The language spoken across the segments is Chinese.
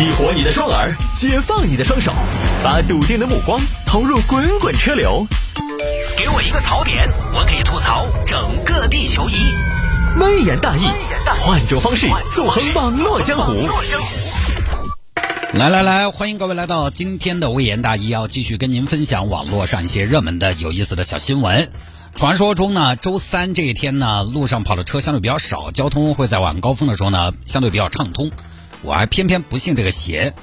激活你的双耳，解放你的双手，把笃定的目光投入滚滚车流。给我一个槽点，我可以吐槽整个地球仪。微言大义，换种方式纵横网络江湖。来来来，欢迎各位来到今天的微言大义，要继续跟您分享网络上一些热门的、有意思的小新闻。传说中呢，周三这一天呢，路上跑的车相对比较少，交通会在晚高峰的时候呢，相对比较畅通。我还偏偏不信这个邪。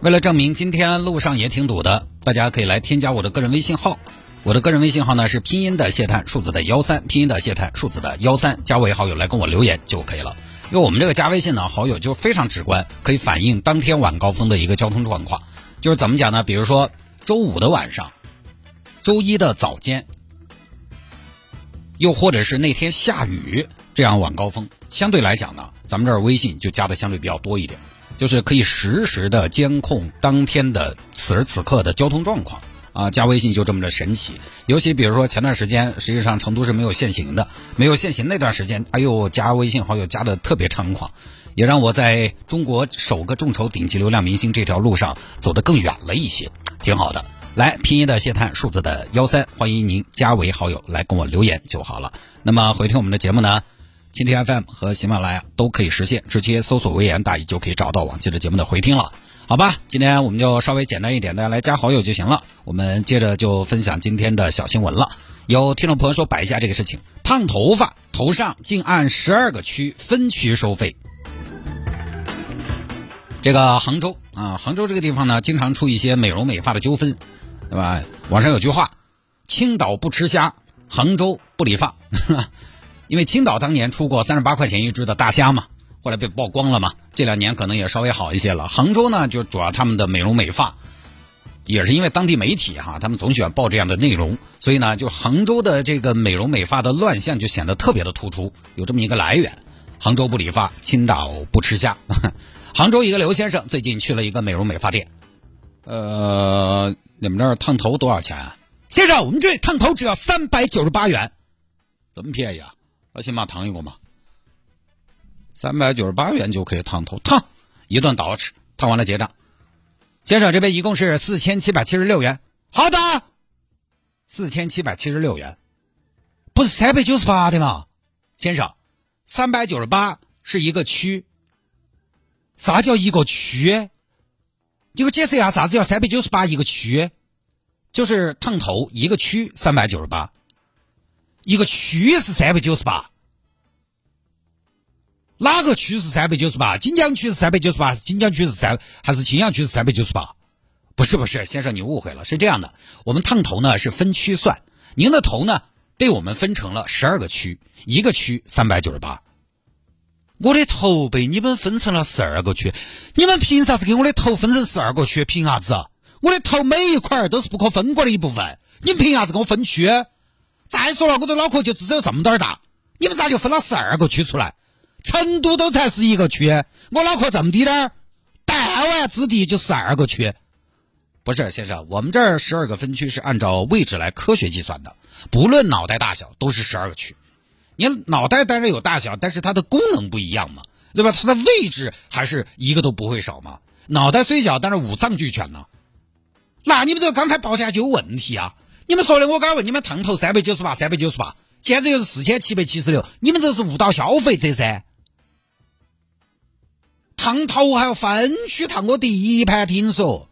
为了证明今天路上也挺堵的，大家可以来添加我的个人微信号。我的个人微信号呢是拼音的谢探，数字的幺三，拼音的谢探，数字的幺三，加为好友来跟我留言就可以了。因为我们这个加微信呢，好友就非常直观，可以反映当天晚高峰的一个交通状况。就是怎么讲呢？比如说周五的晚上，周一的早间，又或者是那天下雨，这样晚高峰，相对来讲呢，咱们这儿微信就加的相对比较多一点，就是可以实时的监控当天的此时此刻的交通状况。啊，加微信就这么的神奇，尤其比如说前段时间，实际上成都是没有限行的，没有限行那段时间，哎呦，加微信好友加的特别猖狂，也让我在中国首个众筹顶级流量明星这条路上走得更远了一些，挺好的。来，拼音的谢探，数字的幺三，欢迎您加为好友来跟我留言就好了。那么回听我们的节目呢，蜻蜓 FM 和喜马拉雅都可以实现，直接搜索“微言大义”就可以找到往期的节目的回听了。好吧，今天我们就稍微简单一点，大家来加好友就行了。我们接着就分享今天的小新闻了。有听众朋友说摆一下这个事情：烫头发，头上竟按十二个区分区收费。这个杭州啊，杭州这个地方呢，经常出一些美容美发的纠纷，对吧？网上有句话：青岛不吃虾，杭州不理发。因为青岛当年出过三十八块钱一只的大虾嘛。后来被曝光了嘛？这两年可能也稍微好一些了。杭州呢，就主要他们的美容美发，也是因为当地媒体哈，他们总喜欢报这样的内容，所以呢，就杭州的这个美容美发的乱象就显得特别的突出。有这么一个来源：杭州不理发，青岛不吃虾。杭州一个刘先生最近去了一个美容美发店，呃，你们这儿烫头多少钱啊？先生，我们这里烫头只要三百九十八元，这么便宜啊？那先把烫一个嘛。三百九十八元就可以烫头，烫一顿倒吃，烫完了结账。先生，这边一共是四千七百七十六元。好的，四千七百七十六元，不是三百九十八的吗？先生，三百九十八是一个区。啥叫一个区？你给我解释一下，啥子叫三百九十八一个区？就是烫头一个区三百九十八，一个区是三百九十八。哪个区是三百九十八？锦江区是三百九十八，是锦江区是三还是青羊区是三百九十八？不是不是，先生你误会了，是这样的，我们烫头呢是分区算，您的头呢被我们分成了十二个区，一个区三百九十八。我的头被你们分成了十二个区，你们凭啥子给我的头分成十二个区？凭啥子？我的头每一块都是不可分割的一部分，你凭啥子给我分区？再说了，我的脑壳就只有这么点儿大，你们咋就分了十二个区出来？成都都才是一个区，我脑壳这么低点儿，弹丸之地就十二个区。不是先生，我们这儿十二个分区是按照位置来科学计算的，不论脑袋大小都是十二个区。你脑袋当然有大小，但是它的功能不一样嘛，对吧？它的位置还是一个都不会少嘛。脑袋虽小，但是五脏俱全呢。那你们这个刚才报价就有问题啊！你们说的，我刚问你们烫头三百九十八，三百九十八，现在又是四千七百七十六，你们这是误导消费者噻！烫头还要分区烫，我第一盘听说。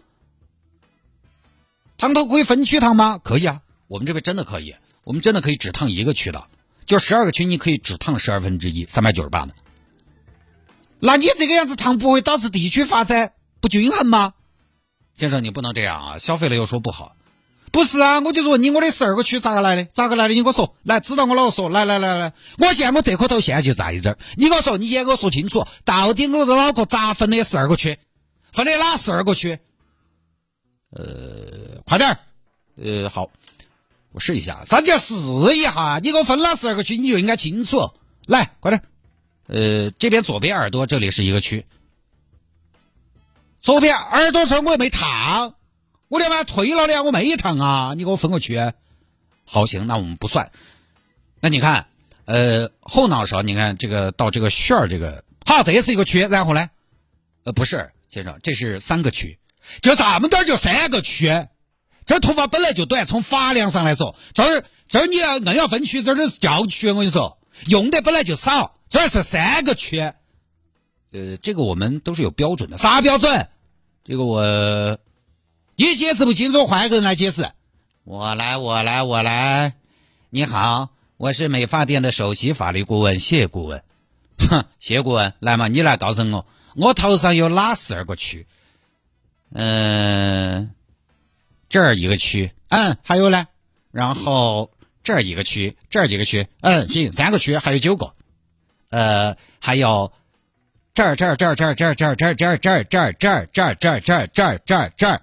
烫头可以分区烫吗？可以啊，我们这边真的可以，我们真的可以只烫一个区的，就十二个区，你可以只烫十二分之一，三百九十八的。那你这个样子烫不会导致地区发展不均衡吗？先生，你不能这样啊，消费了又说不好。不是啊，我就是问你，我的十二个区咋个来的？咋个来的？你给我说，来，指导我老说，来来来来，我现在我这颗头现在就在这儿，你给我说，你先给我说清楚，到底我的脑壳咋分的十二个区？分的哪十二个区？呃，快点儿，呃，好，我试一下，啥叫试一下？你给我分了十二个区，你就应该清楚。来，快点，呃，这边左边耳朵这里是一个区，左边耳朵这我又没烫。我连把推了的，我没烫啊！你给我分个区，好行，那我们不算。那你看，呃，后脑勺，你看这个到这个旋儿，这个好，这也是一个区。然后呢，呃，不是，先生，这是三个区，就这么点儿就三个区，这头发本来就短，从发量上来说，这儿这儿你要硬要分区，这儿是郊区，我跟你说，用的本来就少，这儿是三个区。呃，这个我们都是有标准的，啥标准？这个我你解释不清楚，换一个人来解释。我来，我来，我来。你好，我是美发店的首席法律顾问谢顾问。哼，谢顾问，来嘛，你来告诉我，我头上有哪十二个区？嗯、这儿一个区，嗯，还有呢，然后这儿一个区，这儿一个区，嗯，行，三个区，还有九个。呃，还有这儿这儿这儿这儿这儿这儿这儿这儿这儿这儿这儿这儿这儿这儿这儿这儿这儿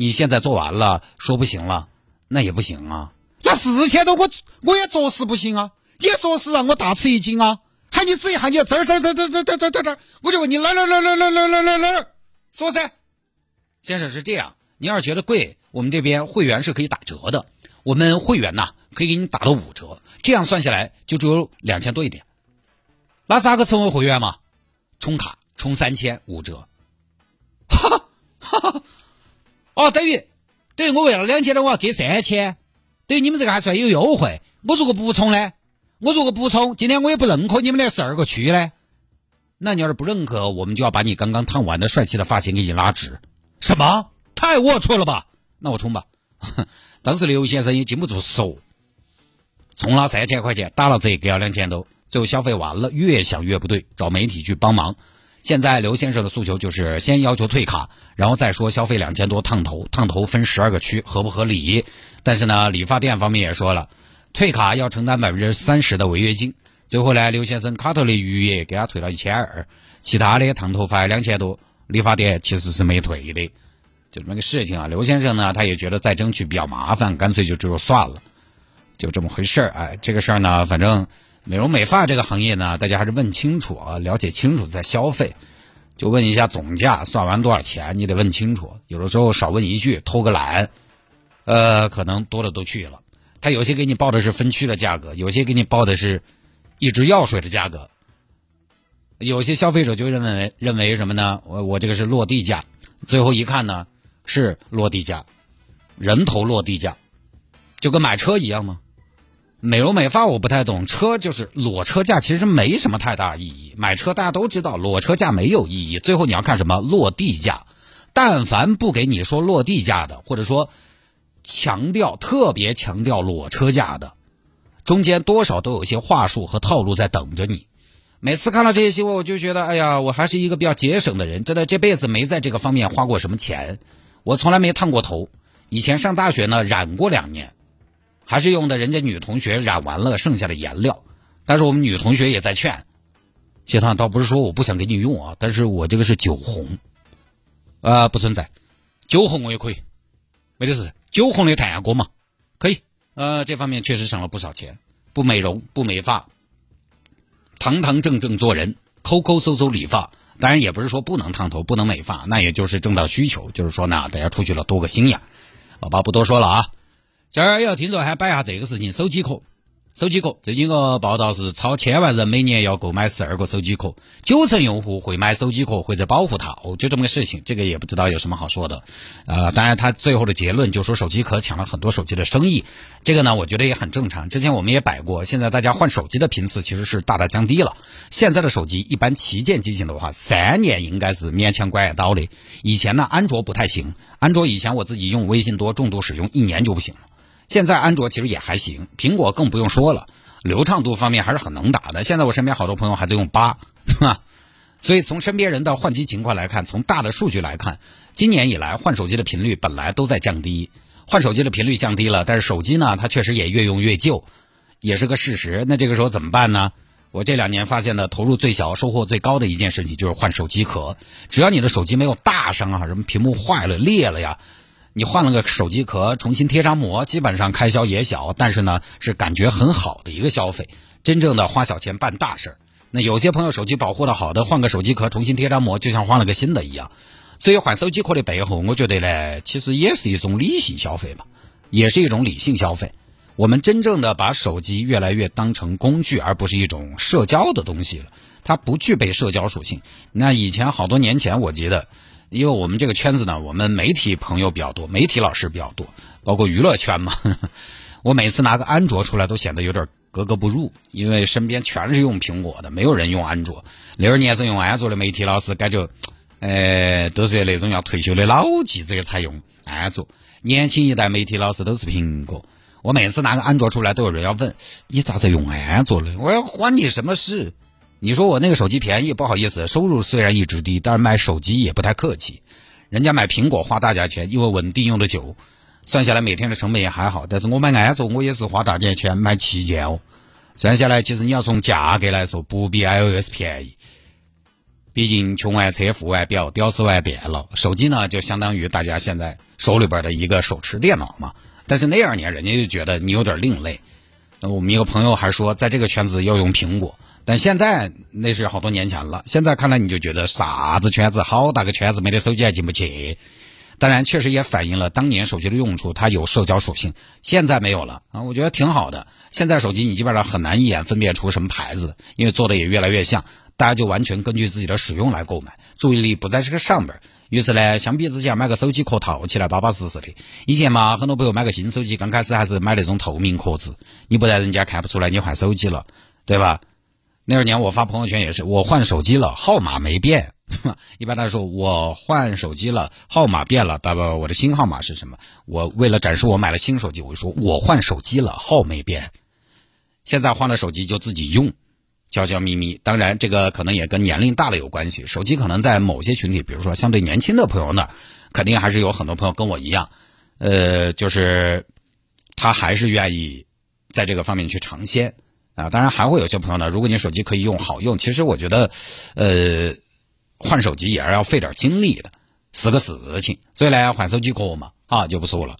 你现在做完了，说不行了，那也不行啊。那四千多我我也着实不行啊，也着实让我大吃一惊啊！喊你指一下，你这儿这儿这儿这儿这儿这儿这儿这儿，我就问你哪儿哪儿哪儿哪儿哪儿哪儿哪儿哪儿哪儿，说噻。先生是这样，你要是觉得贵，我们这边会员是可以打折的，我们会员呐可以给你打到五折，这样算下来就只有两千多一点。那咋个成为会员嘛？充卡充三千五折。哈哈哈哈！哦，等于等于我为了两千的我要给三千，等于你们这个还算有优惠。我如果不充呢？我如果不充，今天我也不认可你们那十二个区呢。那你要是不认可，我们就要把你刚刚烫完的帅气的发型给你拉直。什么？太龌龊了吧？那我充吧。当时刘先生也禁不住说，充了三千块钱，打了折给了两千多，最后消费完了，越想越不对，找媒体去帮忙。现在刘先生的诉求就是先要求退卡，然后再说消费两千多烫头，烫头分十二个区合不合理？但是呢，理发店方面也说了，退卡要承担百分之三十的违约金。最后呢，刘先生卡头的余额给他退了一千二，其他的烫头发两千多，理发店其实是没退的。就这么个事情啊，刘先生呢，他也觉得再争取比较麻烦，干脆就只有算了，就这么回事儿。哎，这个事儿呢，反正美容美发这个行业呢，大家还是问清楚啊，了解清楚再消费。就问一下总价，算完多少钱，你得问清楚。有的时候少问一句，偷个懒，呃，可能多了都去了。他有些给你报的是分区的价格，有些给你报的是一支药水的价格。有些消费者就认为认为什么呢？我我这个是落地价，最后一看呢是落地价，人头落地价，就跟买车一样吗？美容美发我不太懂，车就是裸车价，其实没什么太大意义。买车大家都知道，裸车价没有意义。最后你要看什么落地价，但凡不给你说落地价的，或者说强调特别强调裸车价的，中间多少都有一些话术和套路在等着你。每次看到这些新闻，我就觉得，哎呀，我还是一个比较节省的人，真的这辈子没在这个方面花过什么钱。我从来没烫过头，以前上大学呢染过两年。还是用的人家女同学染完了剩下的颜料，但是我们女同学也在劝，谢探倒不是说我不想给你用啊，但是我这个是酒红，啊、不存在，酒红我也可以，没得事，酒红的太阳锅嘛，可以，呃，这方面确实省了不少钱，不美容不美发，堂堂正正做人，抠抠搜搜理发，当然也不是说不能烫头不能美发，那也就是正当需求，就是说呢，大家出去了多个心眼，好吧，不多说了啊。这儿也要听着，还摆一下这个事情，手机壳。手机壳最近个报道是，超千万人每年要购买十二个手机壳，九成用户会买手机壳或者保护套，就这么个事情。这个也不知道有什么好说的。呃，当然他最后的结论就说手机壳抢了很多手机的生意，这个呢，我觉得也很正常。之前我们也摆过，现在大家换手机的频次其实是大大降低了。现在的手机一般旗舰机型的话，三年应该是勉强管得到的。以前呢，安卓不太行，安卓以前我自己用微信多重度使用，一年就不行了。现在安卓其实也还行，苹果更不用说了，流畅度方面还是很能打的。现在我身边好多朋友还在用八，哈，所以从身边人的换机情况来看，从大的数据来看，今年以来换手机的频率本来都在降低，换手机的频率降低了，但是手机呢，它确实也越用越旧，也是个事实。那这个时候怎么办呢？我这两年发现的投入最小、收获最高的一件事情就是换手机壳。只要你的手机没有大伤啊，什么屏幕坏了、裂了呀，你换了个手机壳，重新贴张膜，基本上开销也小，但是呢是感觉很好的一个消费。真正的花小钱办大事儿。那有些朋友手机保护的好的，换个手机壳，重新贴张膜，就像换了个新的一样。所以换手机壳的背后，我觉得呢，其实也是一种理性消费嘛，也是一种理性消费。我们真正的把手机越来越当成工具，而不是一种社交的东西了。它不具备社交属性。那以前好多年前，我记得，因为我们这个圈子呢，我们媒体朋友比较多，媒体老师比较多，包括娱乐圈嘛。我每次拿个安卓出来，都显得有点格格不入，因为身边全是用苹果的，没有人用安卓。那二年是用安卓的媒体老师，感觉，呃，都是那种要退休的老记者才用安卓。年轻一代媒体老师都是苹果。我每次拿个安卓出来，都有人要问你咋子用安卓的？我要关你什么事？你说我那个手机便宜，不好意思，收入虽然一直低，但是买手机也不太客气。人家买苹果花大价钱，因为稳定用的久，算下来每天的成本也还好。但是我买安卓，我也是花大价钱买旗舰哦。算下来，其实你要从价格来说，不比 iOS 便宜。毕竟穷完车，富完表，屌丝完电脑，手机呢就相当于大家现在手里边的一个手持电脑嘛。但是那二年，人家就觉得你有点另类。那我们一个朋友还说，在这个圈子要用苹果。但现在那是好多年前了。现在看来，你就觉得啥子圈子，好大个圈子，没得手机还进不去。当然，确实也反映了当年手机的用处，它有社交属性。现在没有了啊，我觉得挺好的。现在手机你基本上很难一眼分辨出什么牌子，因为做的也越来越像，大家就完全根据自己的使用来购买，注意力不在这个上边。于是呢，相比之下，买个手机壳套起来巴巴适适的。以前嘛，很多朋友买个新手机，刚开始还是买那种透明壳子，你不然人家看不出来你换手机了，对吧？那二年我发朋友圈也是，我换手机了，号码没变。一般来说，我换手机了，号码变了，爸爸，我的新号码是什么？我为了展示我买了新手机，我就说我换手机了，号没变。现在换了手机就自己用。悄悄咪咪，当然这个可能也跟年龄大了有关系。手机可能在某些群体，比如说相对年轻的朋友那儿，肯定还是有很多朋友跟我一样，呃，就是他还是愿意在这个方面去尝鲜啊。当然还会有些朋友呢，如果你手机可以用好用，其实我觉得，呃，换手机也是要费点精力的，死个事情。所以呢，换手机可嘛，啊，就不说了。